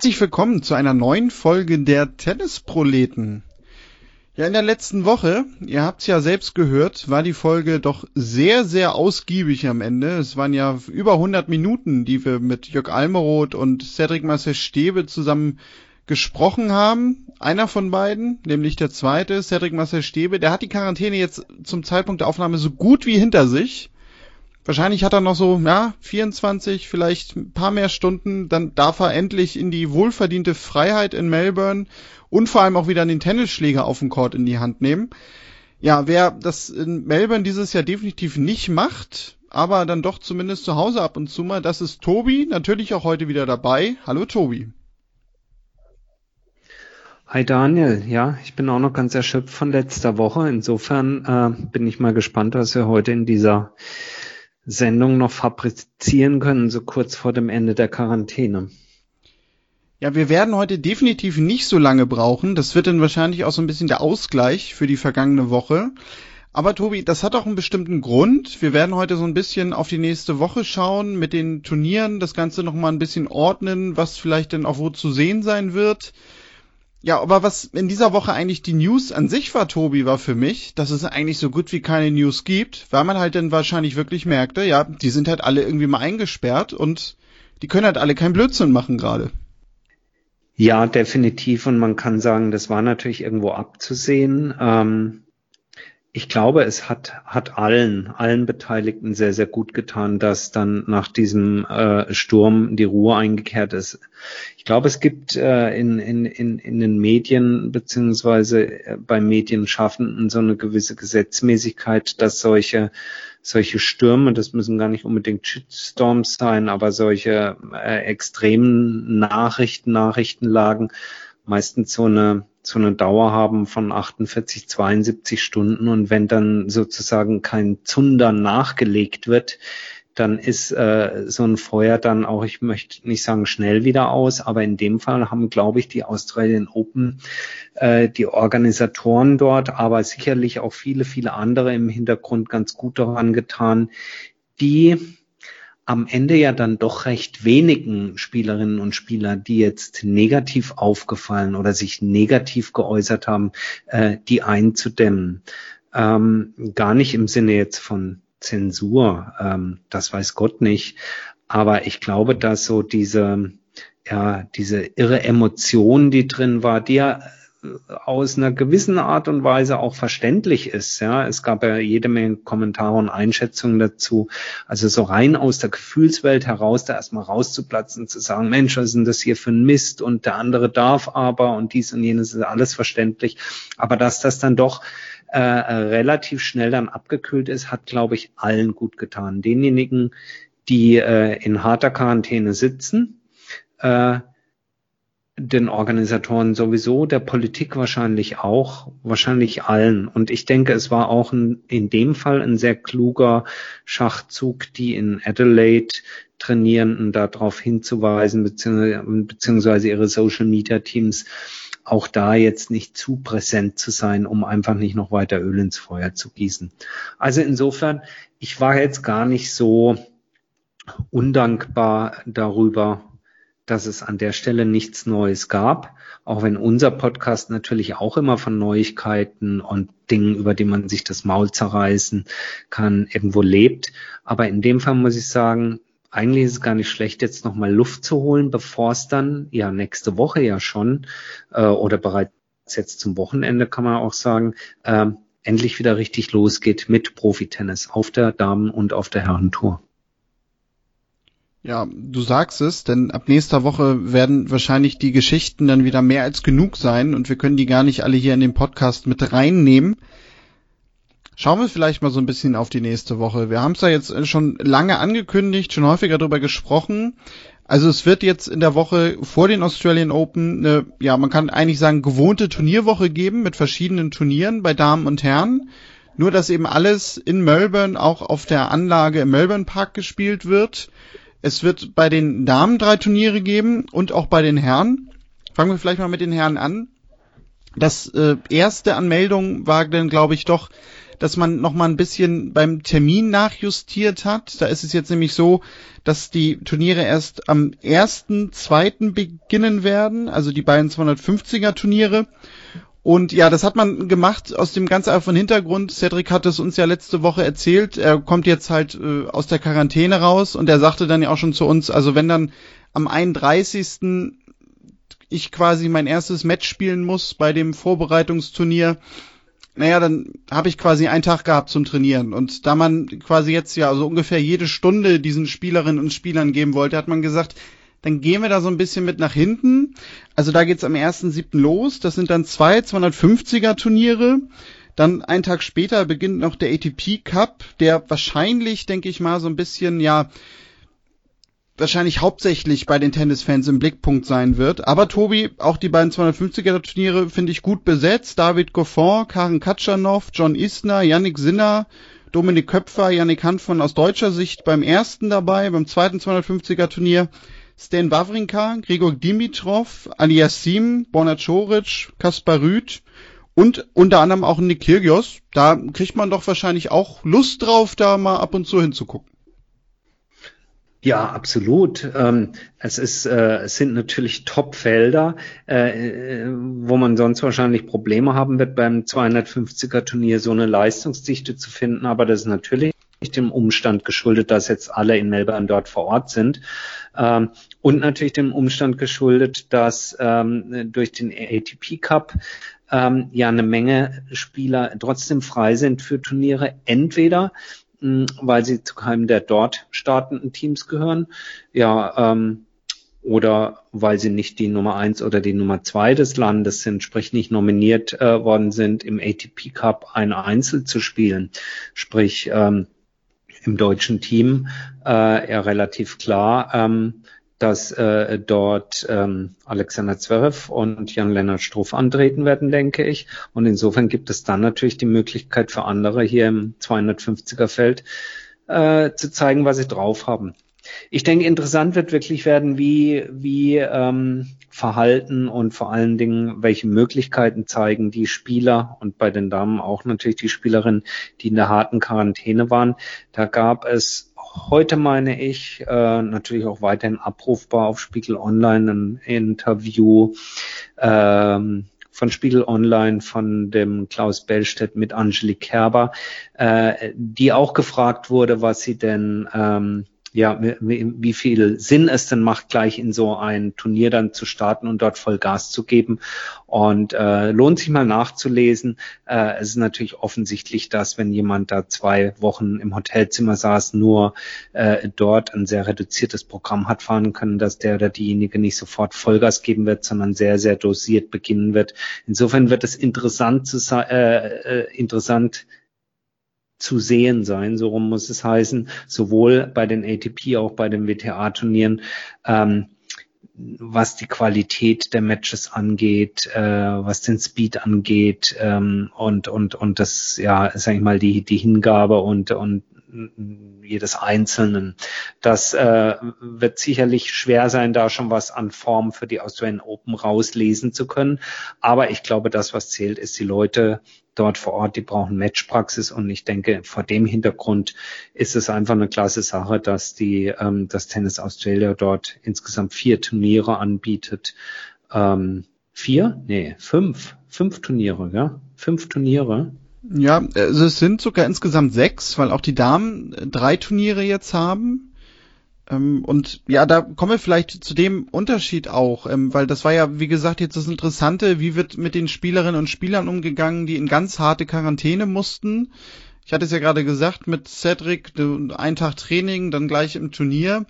Herzlich willkommen zu einer neuen Folge der Tennisproleten. Ja, in der letzten Woche, ihr habt's ja selbst gehört, war die Folge doch sehr, sehr ausgiebig am Ende. Es waren ja über 100 Minuten, die wir mit Jörg Almeroth und Cedric Marcel Stäbe zusammen gesprochen haben. Einer von beiden, nämlich der zweite, Cedric Marcel Stäbe, der hat die Quarantäne jetzt zum Zeitpunkt der Aufnahme so gut wie hinter sich. Wahrscheinlich hat er noch so, ja, 24, vielleicht ein paar mehr Stunden. Dann darf er endlich in die wohlverdiente Freiheit in Melbourne und vor allem auch wieder den Tennisschläger auf dem Court in die Hand nehmen. Ja, wer das in Melbourne dieses Jahr definitiv nicht macht, aber dann doch zumindest zu Hause ab und zu mal, das ist Tobi, natürlich auch heute wieder dabei. Hallo Tobi. Hi Daniel, ja, ich bin auch noch ganz erschöpft von letzter Woche. Insofern äh, bin ich mal gespannt, was wir heute in dieser Sendung noch fabrizieren können, so kurz vor dem Ende der Quarantäne. Ja, wir werden heute definitiv nicht so lange brauchen. Das wird dann wahrscheinlich auch so ein bisschen der Ausgleich für die vergangene Woche. Aber Tobi, das hat auch einen bestimmten Grund. Wir werden heute so ein bisschen auf die nächste Woche schauen, mit den Turnieren, das Ganze nochmal ein bisschen ordnen, was vielleicht denn auch wo zu sehen sein wird. Ja, aber was in dieser Woche eigentlich die News an sich war, Tobi, war für mich, dass es eigentlich so gut wie keine News gibt, weil man halt dann wahrscheinlich wirklich merkte, ja, die sind halt alle irgendwie mal eingesperrt und die können halt alle keinen Blödsinn machen gerade. Ja, definitiv. Und man kann sagen, das war natürlich irgendwo abzusehen. Ähm, ich glaube, es hat, hat allen, allen Beteiligten sehr, sehr gut getan, dass dann nach diesem äh, Sturm die Ruhe eingekehrt ist. Ich glaube, es gibt äh, in, in, in, in den Medien beziehungsweise äh, bei Medienschaffenden so eine gewisse Gesetzmäßigkeit, dass solche solche Stürme, das müssen gar nicht unbedingt Shitstorms sein, aber solche äh, extremen Nachrichten, Nachrichtenlagen meistens so eine so eine Dauer haben von 48, 72 Stunden. Und wenn dann sozusagen kein Zunder nachgelegt wird, dann ist äh, so ein Feuer dann auch, ich möchte nicht sagen schnell wieder aus, aber in dem Fall haben, glaube ich, die Australian Open, äh, die Organisatoren dort, aber sicherlich auch viele, viele andere im Hintergrund ganz gut daran getan, die am Ende ja dann doch recht wenigen Spielerinnen und Spieler, die jetzt negativ aufgefallen oder sich negativ geäußert haben, äh, die einzudämmen. Ähm, gar nicht im Sinne jetzt von Zensur, ähm, das weiß Gott nicht. Aber ich glaube, dass so diese, ja, diese irre Emotion, die drin war, die ja aus einer gewissen Art und Weise auch verständlich ist. Ja, es gab ja jede Menge Kommentare und Einschätzungen dazu. Also so rein aus der Gefühlswelt heraus, da erstmal rauszuplatzen, zu sagen, Mensch, was ist denn das hier für ein Mist und der andere darf aber und dies und jenes ist alles verständlich. Aber dass das dann doch äh, relativ schnell dann abgekühlt ist, hat, glaube ich, allen gut getan. Denjenigen, die äh, in harter Quarantäne sitzen, äh, den Organisatoren sowieso, der Politik wahrscheinlich auch, wahrscheinlich allen. Und ich denke, es war auch ein, in dem Fall ein sehr kluger Schachzug, die in Adelaide Trainierenden darauf hinzuweisen, beziehungsweise, beziehungsweise ihre Social Media Teams auch da jetzt nicht zu präsent zu sein, um einfach nicht noch weiter Öl ins Feuer zu gießen. Also insofern, ich war jetzt gar nicht so undankbar darüber, dass es an der Stelle nichts Neues gab, auch wenn unser Podcast natürlich auch immer von Neuigkeiten und Dingen, über die man sich das Maul zerreißen kann, irgendwo lebt. Aber in dem Fall muss ich sagen, eigentlich ist es gar nicht schlecht, jetzt nochmal Luft zu holen, bevor es dann, ja, nächste Woche ja schon, äh, oder bereits jetzt zum Wochenende kann man auch sagen, äh, endlich wieder richtig losgeht mit Profitennis auf der Damen- und auf der Herrentour. Ja, du sagst es, denn ab nächster Woche werden wahrscheinlich die Geschichten dann wieder mehr als genug sein und wir können die gar nicht alle hier in den Podcast mit reinnehmen. Schauen wir vielleicht mal so ein bisschen auf die nächste Woche. Wir haben es ja jetzt schon lange angekündigt, schon häufiger darüber gesprochen. Also es wird jetzt in der Woche vor den Australian Open eine, ja, man kann eigentlich sagen, gewohnte Turnierwoche geben mit verschiedenen Turnieren bei Damen und Herren. Nur, dass eben alles in Melbourne auch auf der Anlage im Melbourne Park gespielt wird. Es wird bei den Damen drei Turniere geben und auch bei den Herren. Fangen wir vielleicht mal mit den Herren an. Das äh, erste Anmeldung war dann, glaube ich, doch dass man noch mal ein bisschen beim Termin nachjustiert hat. Da ist es jetzt nämlich so, dass die Turniere erst am ersten, zweiten beginnen werden, also die beiden 250er Turniere. Und ja, das hat man gemacht aus dem ganz einfachen Hintergrund. Cedric hat es uns ja letzte Woche erzählt. Er kommt jetzt halt äh, aus der Quarantäne raus und er sagte dann ja auch schon zu uns, also wenn dann am 31. ich quasi mein erstes Match spielen muss bei dem Vorbereitungsturnier, naja, dann habe ich quasi einen Tag gehabt zum Trainieren. Und da man quasi jetzt ja so ungefähr jede Stunde diesen Spielerinnen und Spielern geben wollte, hat man gesagt, dann gehen wir da so ein bisschen mit nach hinten. Also da geht's am 1.7. los. Das sind dann zwei 250er Turniere. Dann einen Tag später beginnt noch der ATP Cup, der wahrscheinlich, denke ich mal, so ein bisschen, ja, wahrscheinlich hauptsächlich bei den Tennisfans im Blickpunkt sein wird. Aber Tobi, auch die beiden 250er Turniere finde ich gut besetzt. David Goffin, Karen Katschanov, John Isner, Yannick Sinner, Dominik Köpfer, Yannick Hanfmann aus deutscher Sicht beim ersten dabei, beim zweiten 250er Turnier. Stan Wawrinka, Gregor Dimitrov, Aliassim, Borna Coric, Kaspar Rüth und unter anderem auch Nick Kyrgios. Da kriegt man doch wahrscheinlich auch Lust drauf, da mal ab und zu hinzugucken. Ja, absolut. Ähm, es ist, äh, es sind natürlich Top-Felder, äh, wo man sonst wahrscheinlich Probleme haben wird beim 250er Turnier so eine Leistungsdichte zu finden. Aber das ist natürlich dem Umstand geschuldet, dass jetzt alle in Melbourne dort vor Ort sind. Ähm, und natürlich dem Umstand geschuldet, dass ähm, durch den ATP Cup ähm, ja eine Menge Spieler trotzdem frei sind für Turniere. Entweder mh, weil sie zu keinem der dort startenden Teams gehören, ja, ähm, oder weil sie nicht die Nummer eins oder die Nummer zwei des Landes sind, sprich nicht nominiert äh, worden sind, im ATP Cup ein Einzel zu spielen. Sprich, ähm, im deutschen Team äh, ja relativ klar, ähm, dass äh, dort ähm, Alexander Zverev und Jan-Lennart Struff antreten werden, denke ich. Und insofern gibt es dann natürlich die Möglichkeit für andere hier im 250er Feld äh, zu zeigen, was sie drauf haben. Ich denke, interessant wird wirklich werden, wie, wie ähm, Verhalten und vor allen Dingen, welche Möglichkeiten zeigen die Spieler und bei den Damen auch natürlich die Spielerinnen, die in der harten Quarantäne waren. Da gab es heute, meine ich, äh, natürlich auch weiterhin abrufbar auf Spiegel Online ein Interview ähm, von Spiegel Online von dem Klaus Bellstedt mit Angelique Kerber, äh, die auch gefragt wurde, was sie denn ähm, ja, wie, viel Sinn es denn macht, gleich in so ein Turnier dann zu starten und dort voll Gas zu geben. Und äh, lohnt sich mal nachzulesen. Äh, es ist natürlich offensichtlich, dass wenn jemand da zwei Wochen im Hotelzimmer saß, nur äh, dort ein sehr reduziertes Programm hat fahren können, dass der oder diejenige nicht sofort Vollgas geben wird, sondern sehr, sehr dosiert beginnen wird. Insofern wird es interessant zu sein, äh, äh, interessant zu sehen sein, so rum muss es heißen, sowohl bei den ATP, auch bei den WTA-Turnieren, ähm, was die Qualität der Matches angeht, äh, was den Speed angeht ähm, und und und das ja, sag ich mal die die Hingabe und und jedes Einzelnen. Das äh, wird sicherlich schwer sein, da schon was an Form für die Australian Open rauslesen zu können. Aber ich glaube, das, was zählt, ist die Leute dort vor Ort, die brauchen Matchpraxis und ich denke, vor dem Hintergrund ist es einfach eine klasse Sache, dass die, ähm, das Tennis Australia dort insgesamt vier Turniere anbietet. Ähm, vier? Nee, fünf. Fünf Turniere, ja? Fünf Turniere. Ja, also es sind sogar insgesamt sechs, weil auch die Damen drei Turniere jetzt haben. Ähm, und ja, da kommen wir vielleicht zu dem Unterschied auch, ähm, weil das war ja, wie gesagt, jetzt das Interessante, wie wird mit den Spielerinnen und Spielern umgegangen, die in ganz harte Quarantäne mussten. Ich hatte es ja gerade gesagt, mit Cedric, ein Tag Training, dann gleich im Turnier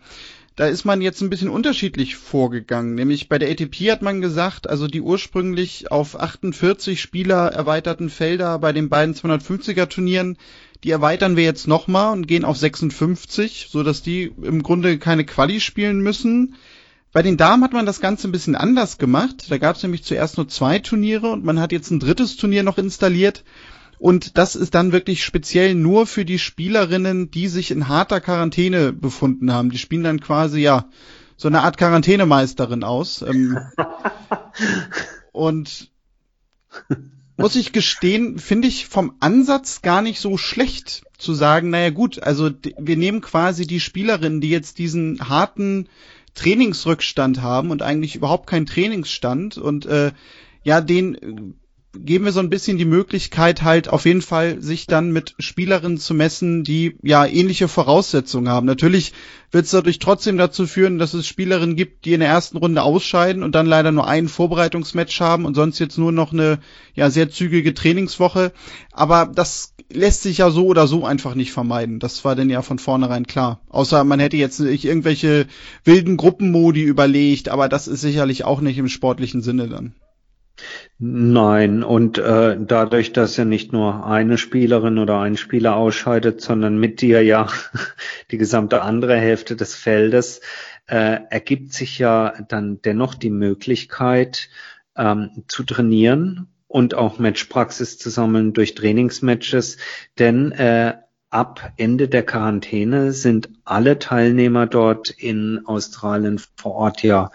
da ist man jetzt ein bisschen unterschiedlich vorgegangen. Nämlich bei der ATP hat man gesagt, also die ursprünglich auf 48 Spieler erweiterten Felder bei den beiden 250er Turnieren, die erweitern wir jetzt nochmal und gehen auf 56, so dass die im Grunde keine Quali spielen müssen. Bei den Damen hat man das Ganze ein bisschen anders gemacht. Da gab es nämlich zuerst nur zwei Turniere und man hat jetzt ein drittes Turnier noch installiert. Und das ist dann wirklich speziell nur für die Spielerinnen, die sich in harter Quarantäne befunden haben. Die spielen dann quasi, ja, so eine Art Quarantänemeisterin aus. Ähm, und muss ich gestehen, finde ich vom Ansatz gar nicht so schlecht zu sagen, naja gut, also wir nehmen quasi die Spielerinnen, die jetzt diesen harten Trainingsrückstand haben und eigentlich überhaupt keinen Trainingsstand und äh, ja, den geben wir so ein bisschen die Möglichkeit halt auf jeden Fall sich dann mit Spielerinnen zu messen, die ja ähnliche Voraussetzungen haben. Natürlich wird es dadurch trotzdem dazu führen, dass es Spielerinnen gibt, die in der ersten Runde ausscheiden und dann leider nur ein Vorbereitungsmatch haben und sonst jetzt nur noch eine ja sehr zügige Trainingswoche. Aber das lässt sich ja so oder so einfach nicht vermeiden. Das war denn ja von vornherein klar. Außer man hätte jetzt nicht irgendwelche wilden Gruppenmodi überlegt, aber das ist sicherlich auch nicht im sportlichen Sinne dann. Nein, und äh, dadurch, dass ja nicht nur eine Spielerin oder ein Spieler ausscheidet, sondern mit dir ja die gesamte andere Hälfte des Feldes, äh, ergibt sich ja dann dennoch die Möglichkeit ähm, zu trainieren und auch Matchpraxis zu sammeln durch Trainingsmatches, denn äh, ab Ende der Quarantäne sind alle Teilnehmer dort in Australien vor Ort ja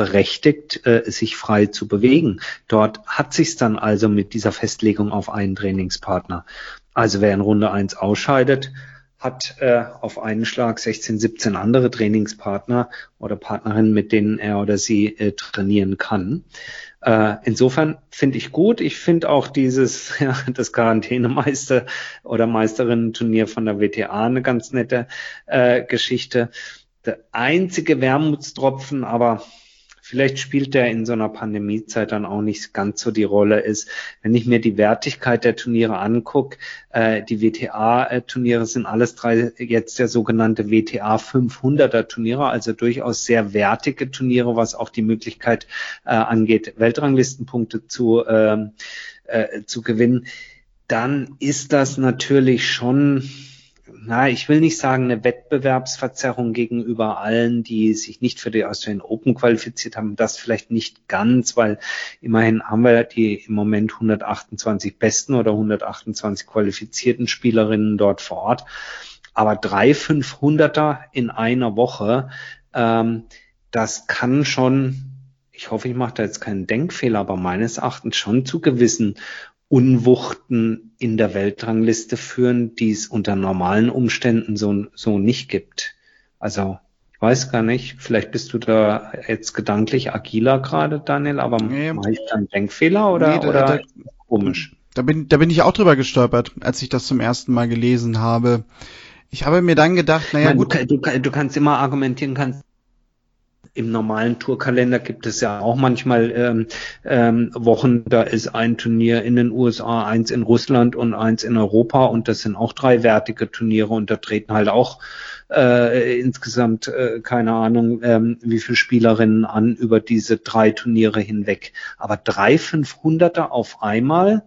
berechtigt, äh, sich frei zu bewegen. Dort hat sich's dann also mit dieser Festlegung auf einen Trainingspartner. Also wer in Runde eins ausscheidet, hat äh, auf einen Schlag 16, 17 andere Trainingspartner oder Partnerinnen, mit denen er oder sie äh, trainieren kann. Äh, insofern finde ich gut. Ich finde auch dieses, ja, das Quarantänemeister oder Meisterinnen-Turnier von der WTA eine ganz nette äh, Geschichte. Der einzige Wermutstropfen, aber vielleicht spielt der in so einer Pandemiezeit dann auch nicht ganz so die Rolle ist. Wenn ich mir die Wertigkeit der Turniere angucke, äh, die WTA-Turniere sind alles drei jetzt der sogenannte WTA 500er Turniere, also durchaus sehr wertige Turniere, was auch die Möglichkeit äh, angeht, Weltranglistenpunkte zu, äh, äh, zu gewinnen. Dann ist das natürlich schon na, ich will nicht sagen eine Wettbewerbsverzerrung gegenüber allen, die sich nicht für die Australian Open qualifiziert haben. Das vielleicht nicht ganz, weil immerhin haben wir die im Moment 128 besten oder 128 qualifizierten Spielerinnen dort vor Ort. Aber drei 500er in einer Woche, ähm, das kann schon ich hoffe, ich mache da jetzt keinen Denkfehler, aber meines Erachtens schon zu gewissen Unwuchten in der Weltrangliste führen, die es unter normalen Umständen so, so nicht gibt. Also ich weiß gar nicht, vielleicht bist du da jetzt gedanklich agiler gerade, Daniel, aber nee, mache ich da einen Denkfehler oder, nee, da, oder da, komisch? Da bin, da bin ich auch drüber gestolpert, als ich das zum ersten Mal gelesen habe. Ich habe mir dann gedacht, naja, meine, gut. Du, du, du kannst immer argumentieren, kannst im normalen Tourkalender gibt es ja auch manchmal ähm, ähm, Wochen, da ist ein Turnier in den USA, eins in Russland und eins in Europa und das sind auch drei wertige Turniere und da treten halt auch äh, insgesamt, äh, keine Ahnung, ähm, wie viele Spielerinnen an über diese drei Turniere hinweg. Aber drei 500er auf einmal,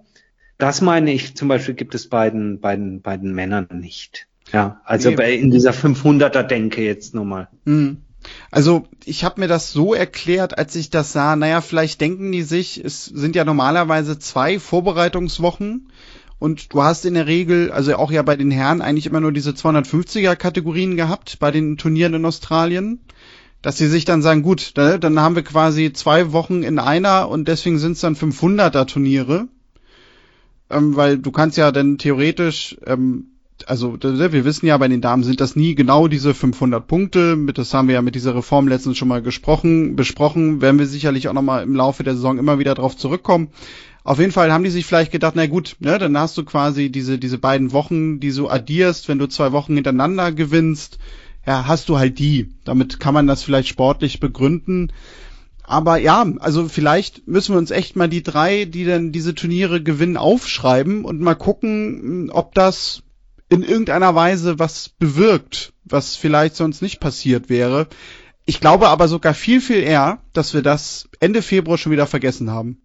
das meine ich zum Beispiel gibt es beiden, beiden, beiden Männern nicht. Ja, also nee. bei, in dieser 500er Denke jetzt nochmal. Mhm. Also ich habe mir das so erklärt, als ich das sah, naja, vielleicht denken die sich, es sind ja normalerweise zwei Vorbereitungswochen. Und du hast in der Regel, also auch ja bei den Herren, eigentlich immer nur diese 250er Kategorien gehabt bei den Turnieren in Australien, dass sie sich dann sagen, gut, dann haben wir quasi zwei Wochen in einer und deswegen sind es dann 500er Turniere, ähm, weil du kannst ja dann theoretisch ähm, also wir wissen ja, bei den Damen sind das nie genau diese 500 Punkte. Das haben wir ja mit dieser Reform letztens schon mal gesprochen, besprochen. Werden wir sicherlich auch noch mal im Laufe der Saison immer wieder drauf zurückkommen. Auf jeden Fall haben die sich vielleicht gedacht, na gut, ne, dann hast du quasi diese, diese beiden Wochen, die du addierst, wenn du zwei Wochen hintereinander gewinnst, ja, hast du halt die. Damit kann man das vielleicht sportlich begründen. Aber ja, also vielleicht müssen wir uns echt mal die drei, die dann diese Turniere gewinnen, aufschreiben und mal gucken, ob das in irgendeiner Weise was bewirkt, was vielleicht sonst nicht passiert wäre. Ich glaube aber sogar viel, viel eher, dass wir das Ende Februar schon wieder vergessen haben.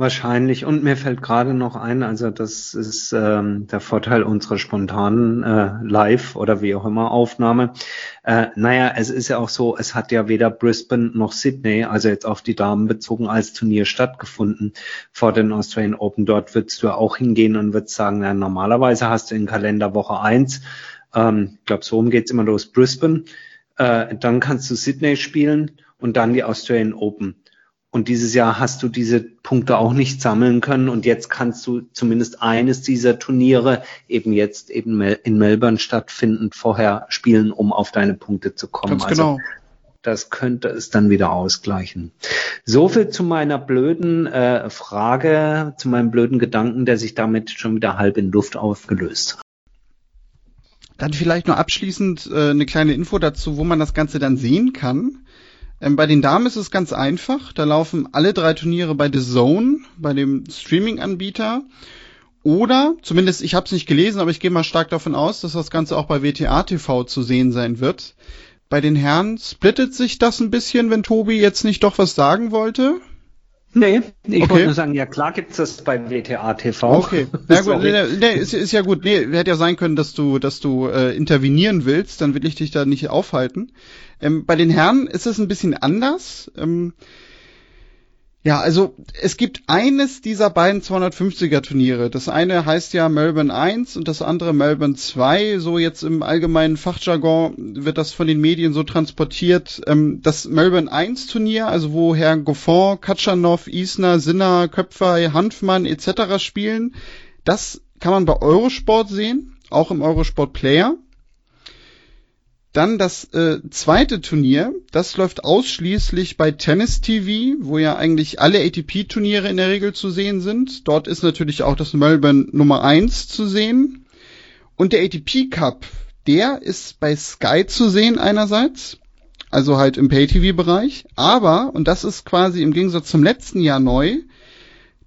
Wahrscheinlich. Und mir fällt gerade noch ein, also das ist ähm, der Vorteil unserer spontanen äh, Live- oder wie auch immer Aufnahme. Äh, naja, es ist ja auch so, es hat ja weder Brisbane noch Sydney, also jetzt auf die Damen bezogen, als Turnier stattgefunden vor den Australian Open. Dort würdest du auch hingehen und würdest sagen, na, normalerweise hast du in Kalender Woche eins, ähm, ich glaube, so um geht's immer los, Brisbane, äh, dann kannst du Sydney spielen und dann die Australian Open. Und dieses Jahr hast du diese Punkte auch nicht sammeln können. Und jetzt kannst du zumindest eines dieser Turniere eben jetzt eben in Melbourne stattfindend vorher spielen, um auf deine Punkte zu kommen. Ganz genau. Also, das könnte es dann wieder ausgleichen. So viel zu meiner blöden äh, Frage, zu meinem blöden Gedanken, der sich damit schon wieder halb in Luft aufgelöst hat. Dann vielleicht nur abschließend äh, eine kleine Info dazu, wo man das Ganze dann sehen kann. Ähm, bei den Damen ist es ganz einfach. Da laufen alle drei Turniere bei The Zone, bei dem Streaming-Anbieter. Oder, zumindest ich habe es nicht gelesen, aber ich gehe mal stark davon aus, dass das Ganze auch bei WTA TV zu sehen sein wird. Bei den Herren splittet sich das ein bisschen, wenn Tobi jetzt nicht doch was sagen wollte. Nee, ich okay. wollte nur sagen, ja klar gibt's das bei WTA TV. Okay, na gut, nee, nee, ist, ist ja gut. Nee, hätte ja sein können, dass du, dass du äh, intervenieren willst, dann will ich dich da nicht aufhalten. Ähm, bei den Herren ist es ein bisschen anders. Ähm, ja, also es gibt eines dieser beiden 250er Turniere. Das eine heißt ja Melbourne 1 und das andere Melbourne 2. So jetzt im allgemeinen Fachjargon wird das von den Medien so transportiert. Ähm, das Melbourne 1 Turnier, also wo Herr Goffin, Katschanov, Isner, Sinner, Köpfer, Hanfmann etc. spielen, das kann man bei Eurosport sehen, auch im Eurosport Player. Dann das äh, zweite Turnier, das läuft ausschließlich bei Tennis TV, wo ja eigentlich alle ATP-Turniere in der Regel zu sehen sind. Dort ist natürlich auch das Melbourne Nummer eins zu sehen. Und der ATP Cup, der ist bei Sky zu sehen einerseits, also halt im Pay-TV-Bereich. Aber, und das ist quasi im Gegensatz zum letzten Jahr neu,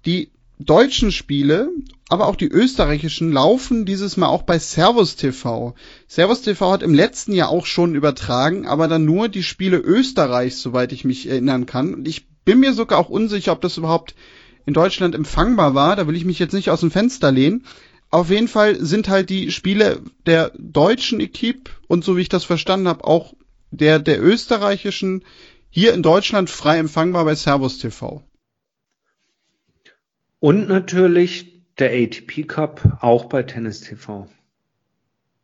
die deutschen Spiele, aber auch die österreichischen laufen dieses Mal auch bei Servus TV. Servus TV hat im letzten Jahr auch schon übertragen, aber dann nur die Spiele Österreichs, soweit ich mich erinnern kann. Und ich bin mir sogar auch unsicher, ob das überhaupt in Deutschland empfangbar war. Da will ich mich jetzt nicht aus dem Fenster lehnen. Auf jeden Fall sind halt die Spiele der deutschen Equipe und so wie ich das verstanden habe, auch der der österreichischen hier in Deutschland frei empfangbar bei Servus TV. Und natürlich der ATP Cup auch bei Tennis TV.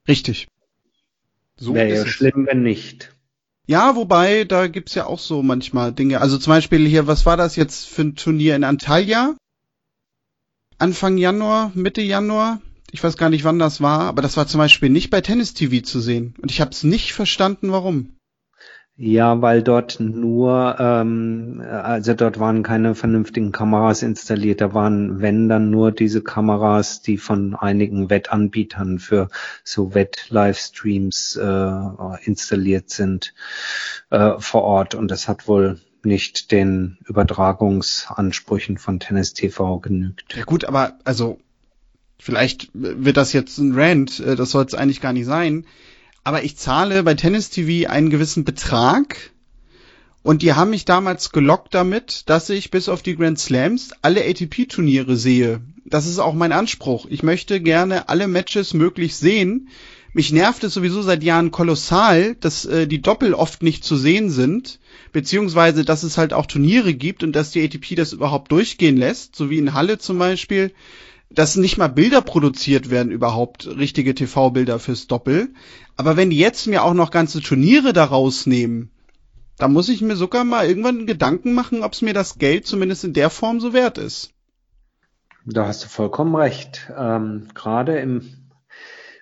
Richtig. So Wäre ja schlimm, wenn nicht. Ja, wobei, da gibt's ja auch so manchmal Dinge. Also zum Beispiel hier, was war das jetzt für ein Turnier in Antalya? Anfang Januar, Mitte Januar? Ich weiß gar nicht, wann das war, aber das war zum Beispiel nicht bei Tennis TV zu sehen. Und ich habe es nicht verstanden, warum. Ja, weil dort nur, ähm, also dort waren keine vernünftigen Kameras installiert. Da waren, wenn dann nur diese Kameras, die von einigen Wettanbietern für so Wett-Livestreams äh, installiert sind äh, vor Ort. Und das hat wohl nicht den Übertragungsansprüchen von Tennis TV genügt. Ja gut, aber also vielleicht wird das jetzt ein Rant, äh, das soll es eigentlich gar nicht sein aber ich zahle bei Tennis TV einen gewissen Betrag und die haben mich damals gelockt damit, dass ich bis auf die Grand Slams alle ATP-Turniere sehe. Das ist auch mein Anspruch. Ich möchte gerne alle Matches möglich sehen. Mich nervt es sowieso seit Jahren kolossal, dass äh, die Doppel oft nicht zu sehen sind, beziehungsweise dass es halt auch Turniere gibt und dass die ATP das überhaupt durchgehen lässt, so wie in Halle zum Beispiel dass nicht mal Bilder produziert werden, überhaupt richtige TV-Bilder fürs Doppel. Aber wenn die jetzt mir auch noch ganze Turniere daraus nehmen, da muss ich mir sogar mal irgendwann Gedanken machen, ob es mir das Geld zumindest in der Form so wert ist. Da hast du vollkommen recht. Ähm, Gerade im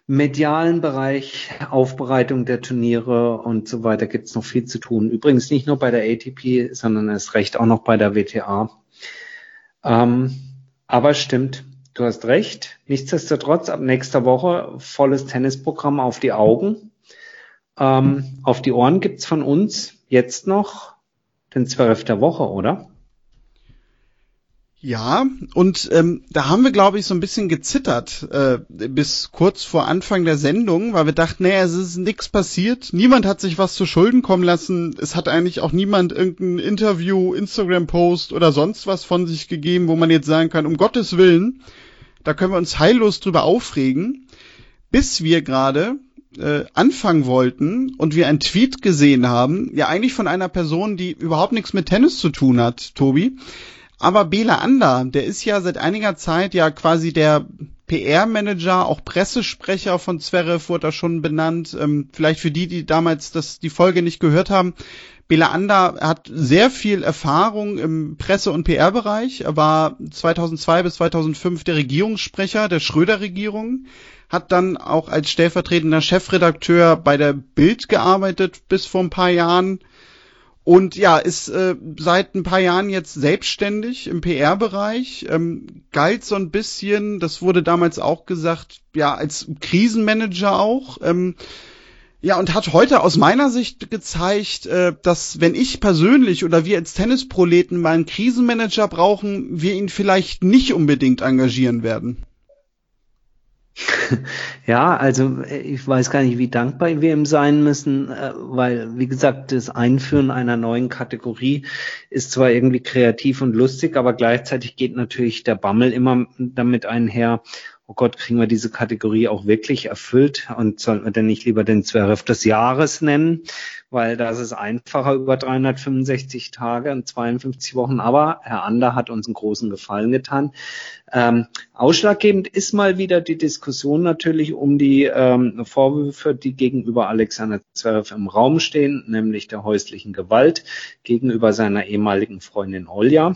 medialen Bereich, Aufbereitung der Turniere und so weiter gibt es noch viel zu tun. Übrigens nicht nur bei der ATP, sondern erst recht auch noch bei der WTA. Ähm, aber stimmt, Du hast recht. Nichtsdestotrotz ab nächster Woche volles Tennisprogramm auf die Augen. Ähm, auf die Ohren gibt's von uns jetzt noch den Zwölf der Woche, oder? Ja, und ähm, da haben wir, glaube ich, so ein bisschen gezittert äh, bis kurz vor Anfang der Sendung, weil wir dachten, naja, es ist nichts passiert, niemand hat sich was zu Schulden kommen lassen, es hat eigentlich auch niemand irgendein Interview, Instagram-Post oder sonst was von sich gegeben, wo man jetzt sagen kann, um Gottes Willen, da können wir uns heillos drüber aufregen, bis wir gerade äh, anfangen wollten und wir einen Tweet gesehen haben, ja eigentlich von einer Person, die überhaupt nichts mit Tennis zu tun hat, Tobi. Aber Bela Ander, der ist ja seit einiger Zeit ja quasi der PR-Manager, auch Pressesprecher von Zverev wurde da schon benannt. Ähm, vielleicht für die, die damals das, die Folge nicht gehört haben. Bela Ander hat sehr viel Erfahrung im Presse- und PR-Bereich. Er war 2002 bis 2005 der Regierungssprecher der Schröder-Regierung, hat dann auch als stellvertretender Chefredakteur bei der Bild gearbeitet bis vor ein paar Jahren und ja, ist äh, seit ein paar Jahren jetzt selbstständig im PR-Bereich, ähm, galt so ein bisschen, das wurde damals auch gesagt, ja, als Krisenmanager auch. Ähm, ja, und hat heute aus meiner Sicht gezeigt, äh, dass wenn ich persönlich oder wir als Tennisproleten mal einen Krisenmanager brauchen, wir ihn vielleicht nicht unbedingt engagieren werden. Ja, also äh, ich weiß gar nicht, wie dankbar wir ihm sein müssen, äh, weil, wie gesagt, das Einführen einer neuen Kategorie ist zwar irgendwie kreativ und lustig, aber gleichzeitig geht natürlich der Bammel immer damit einher, oh Gott, kriegen wir diese Kategorie auch wirklich erfüllt und sollten wir denn nicht lieber den Zwerf des Jahres nennen, weil das ist einfacher über 365 Tage und 52 Wochen. Aber Herr Ander hat uns einen großen Gefallen getan. Ähm, ausschlaggebend ist mal wieder die Diskussion natürlich um die ähm, Vorwürfe, die gegenüber Alexander Zverev im Raum stehen, nämlich der häuslichen Gewalt gegenüber seiner ehemaligen Freundin Olja.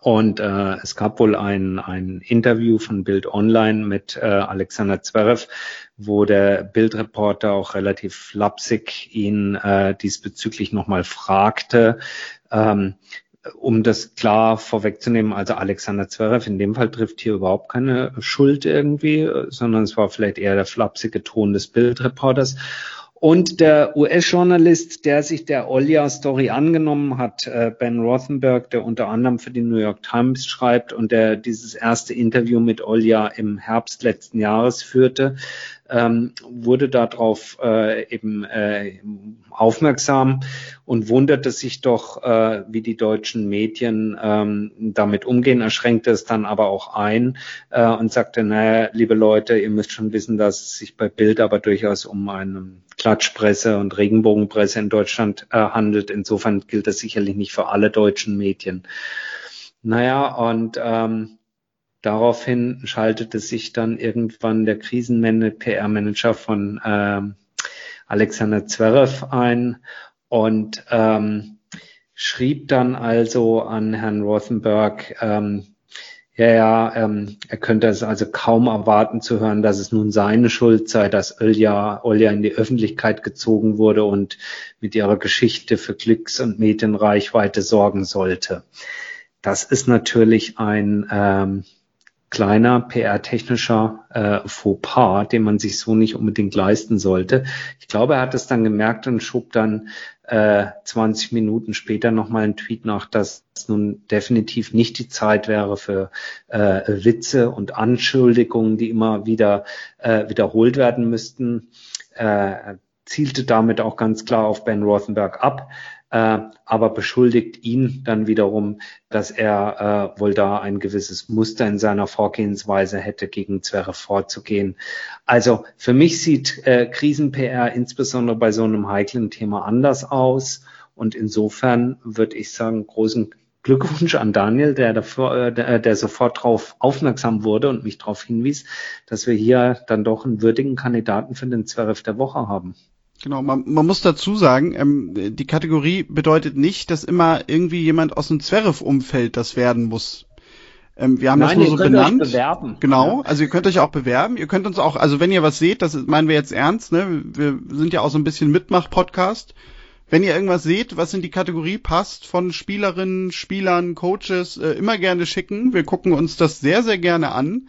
Und äh, es gab wohl ein, ein Interview von Bild Online mit äh, Alexander Zverev, wo der Bildreporter auch relativ flapsig ihn äh, diesbezüglich nochmal fragte. Ähm, um das klar vorwegzunehmen, also Alexander Zverev in dem Fall trifft hier überhaupt keine Schuld irgendwie, sondern es war vielleicht eher der flapsige Ton des Bildreporters. Und der US-Journalist, der sich der Olja-Story angenommen hat, äh, Ben Rothenberg, der unter anderem für die New York Times schreibt und der dieses erste Interview mit Olja im Herbst letzten Jahres führte, ähm, wurde darauf äh, eben äh, aufmerksam und wunderte sich doch, äh, wie die deutschen Medien ähm, damit umgehen. Er schränkte es dann aber auch ein äh, und sagte, naja, liebe Leute, ihr müsst schon wissen, dass es sich bei Bild aber durchaus um eine Klatschpresse und Regenbogenpresse in Deutschland äh, handelt. Insofern gilt das sicherlich nicht für alle deutschen Medien. Naja, und ähm, Daraufhin schaltete sich dann irgendwann der Krisenmanager, PR-Manager von ähm, Alexander Zverev ein und ähm, schrieb dann also an Herrn Rothenberg, ähm, ja, ja, ähm, er könnte es also kaum erwarten zu hören, dass es nun seine Schuld sei, dass Olja, Olja in die Öffentlichkeit gezogen wurde und mit ihrer Geschichte für Klicks und Medienreichweite sorgen sollte. Das ist natürlich ein ähm, kleiner PR-technischer äh, Fauxpas, den man sich so nicht unbedingt leisten sollte. Ich glaube, er hat es dann gemerkt und schob dann äh, 20 Minuten später nochmal einen Tweet nach, dass es nun definitiv nicht die Zeit wäre für äh, Witze und Anschuldigungen, die immer wieder äh, wiederholt werden müssten. Äh, zielte damit auch ganz klar auf Ben Rothenberg ab äh, aber beschuldigt ihn dann wiederum, dass er äh, wohl da ein gewisses Muster in seiner Vorgehensweise hätte, gegen Zwerre vorzugehen. Also für mich sieht äh, Krisen-PR insbesondere bei so einem heiklen Thema anders aus. Und insofern würde ich sagen, großen Glückwunsch an Daniel, der, dafür, äh, der, der sofort darauf aufmerksam wurde und mich darauf hinwies, dass wir hier dann doch einen würdigen Kandidaten für den Zwerf der Woche haben. Genau, man, man muss dazu sagen, ähm, die Kategorie bedeutet nicht, dass immer irgendwie jemand aus dem Zverev-Umfeld das werden muss. Ähm, wir haben Nein, das nur so benannt. Euch bewerben. Genau, also ihr könnt euch auch bewerben. Ihr könnt uns auch, also wenn ihr was seht, das meinen wir jetzt ernst, ne? Wir sind ja auch so ein bisschen Mitmach-Podcast. Wenn ihr irgendwas seht, was in die Kategorie passt, von Spielerinnen, Spielern, Coaches, äh, immer gerne schicken. Wir gucken uns das sehr, sehr gerne an.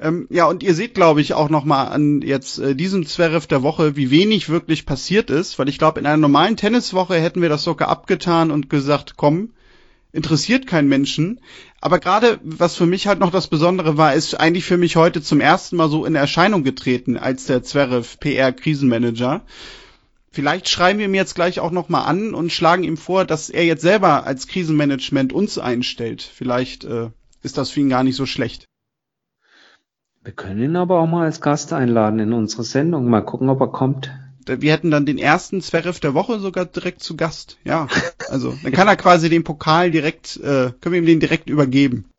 Ähm, ja, und ihr seht, glaube ich, auch nochmal an jetzt äh, diesem Zverev der Woche, wie wenig wirklich passiert ist, weil ich glaube, in einer normalen Tenniswoche hätten wir das sogar abgetan und gesagt, komm, interessiert kein Menschen. Aber gerade, was für mich halt noch das Besondere war, ist eigentlich für mich heute zum ersten Mal so in Erscheinung getreten als der Zverev PR Krisenmanager. Vielleicht schreiben wir ihm jetzt gleich auch nochmal an und schlagen ihm vor, dass er jetzt selber als Krisenmanagement uns einstellt. Vielleicht äh, ist das für ihn gar nicht so schlecht. Wir können ihn aber auch mal als Gast einladen in unsere Sendung. Mal gucken, ob er kommt. Wir hätten dann den ersten Zverev der Woche sogar direkt zu Gast. Ja, also dann kann er quasi den Pokal direkt, äh, können wir ihm den direkt übergeben.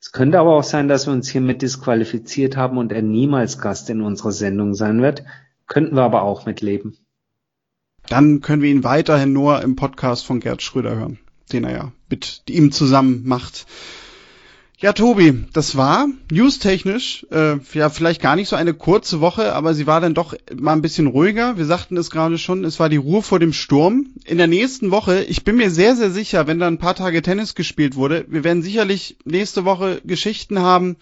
Es könnte aber auch sein, dass wir uns hiermit disqualifiziert haben und er niemals Gast in unserer Sendung sein wird. Könnten wir aber auch mitleben. Dann können wir ihn weiterhin nur im Podcast von Gerd Schröder hören, den er ja mit ihm zusammen macht. Ja, Tobi, das war newstechnisch äh, ja vielleicht gar nicht so eine kurze Woche, aber sie war dann doch mal ein bisschen ruhiger. Wir sagten es gerade schon, es war die Ruhe vor dem Sturm. In der nächsten Woche, ich bin mir sehr, sehr sicher, wenn da ein paar Tage Tennis gespielt wurde, wir werden sicherlich nächste Woche Geschichten haben,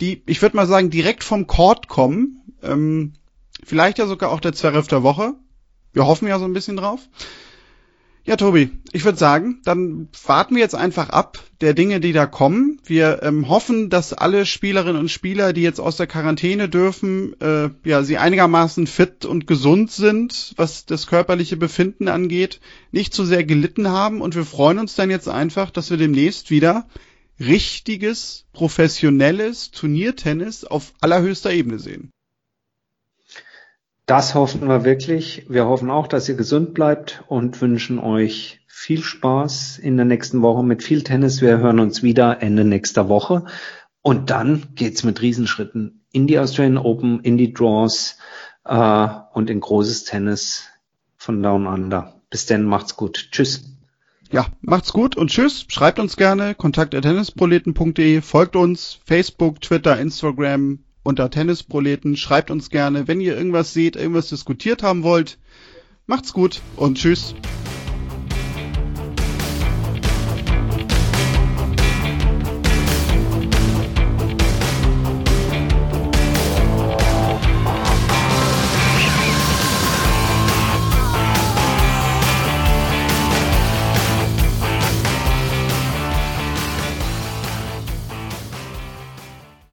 die, ich würde mal sagen, direkt vom Court kommen. Ähm, vielleicht ja sogar auch der Zverev der Woche. Wir hoffen ja so ein bisschen drauf. Ja, Tobi, ich würde sagen, dann warten wir jetzt einfach ab der Dinge, die da kommen. Wir ähm, hoffen, dass alle Spielerinnen und Spieler, die jetzt aus der Quarantäne dürfen, äh, ja, sie einigermaßen fit und gesund sind, was das körperliche Befinden angeht, nicht zu sehr gelitten haben. Und wir freuen uns dann jetzt einfach, dass wir demnächst wieder richtiges, professionelles Turniertennis auf allerhöchster Ebene sehen. Das hoffen wir wirklich. Wir hoffen auch, dass ihr gesund bleibt und wünschen euch viel Spaß in der nächsten Woche mit viel Tennis. Wir hören uns wieder Ende nächster Woche. Und dann geht's mit Riesenschritten in die Australian Open, in die Draws äh, und in großes Tennis von Down Under. Bis dann, macht's gut. Tschüss. Ja, macht's gut und tschüss. Schreibt uns gerne kontakt@tennisproleten.de, folgt uns Facebook, Twitter, Instagram, unter Tennisproleten. Schreibt uns gerne, wenn ihr irgendwas seht, irgendwas diskutiert haben wollt. Macht's gut und tschüss.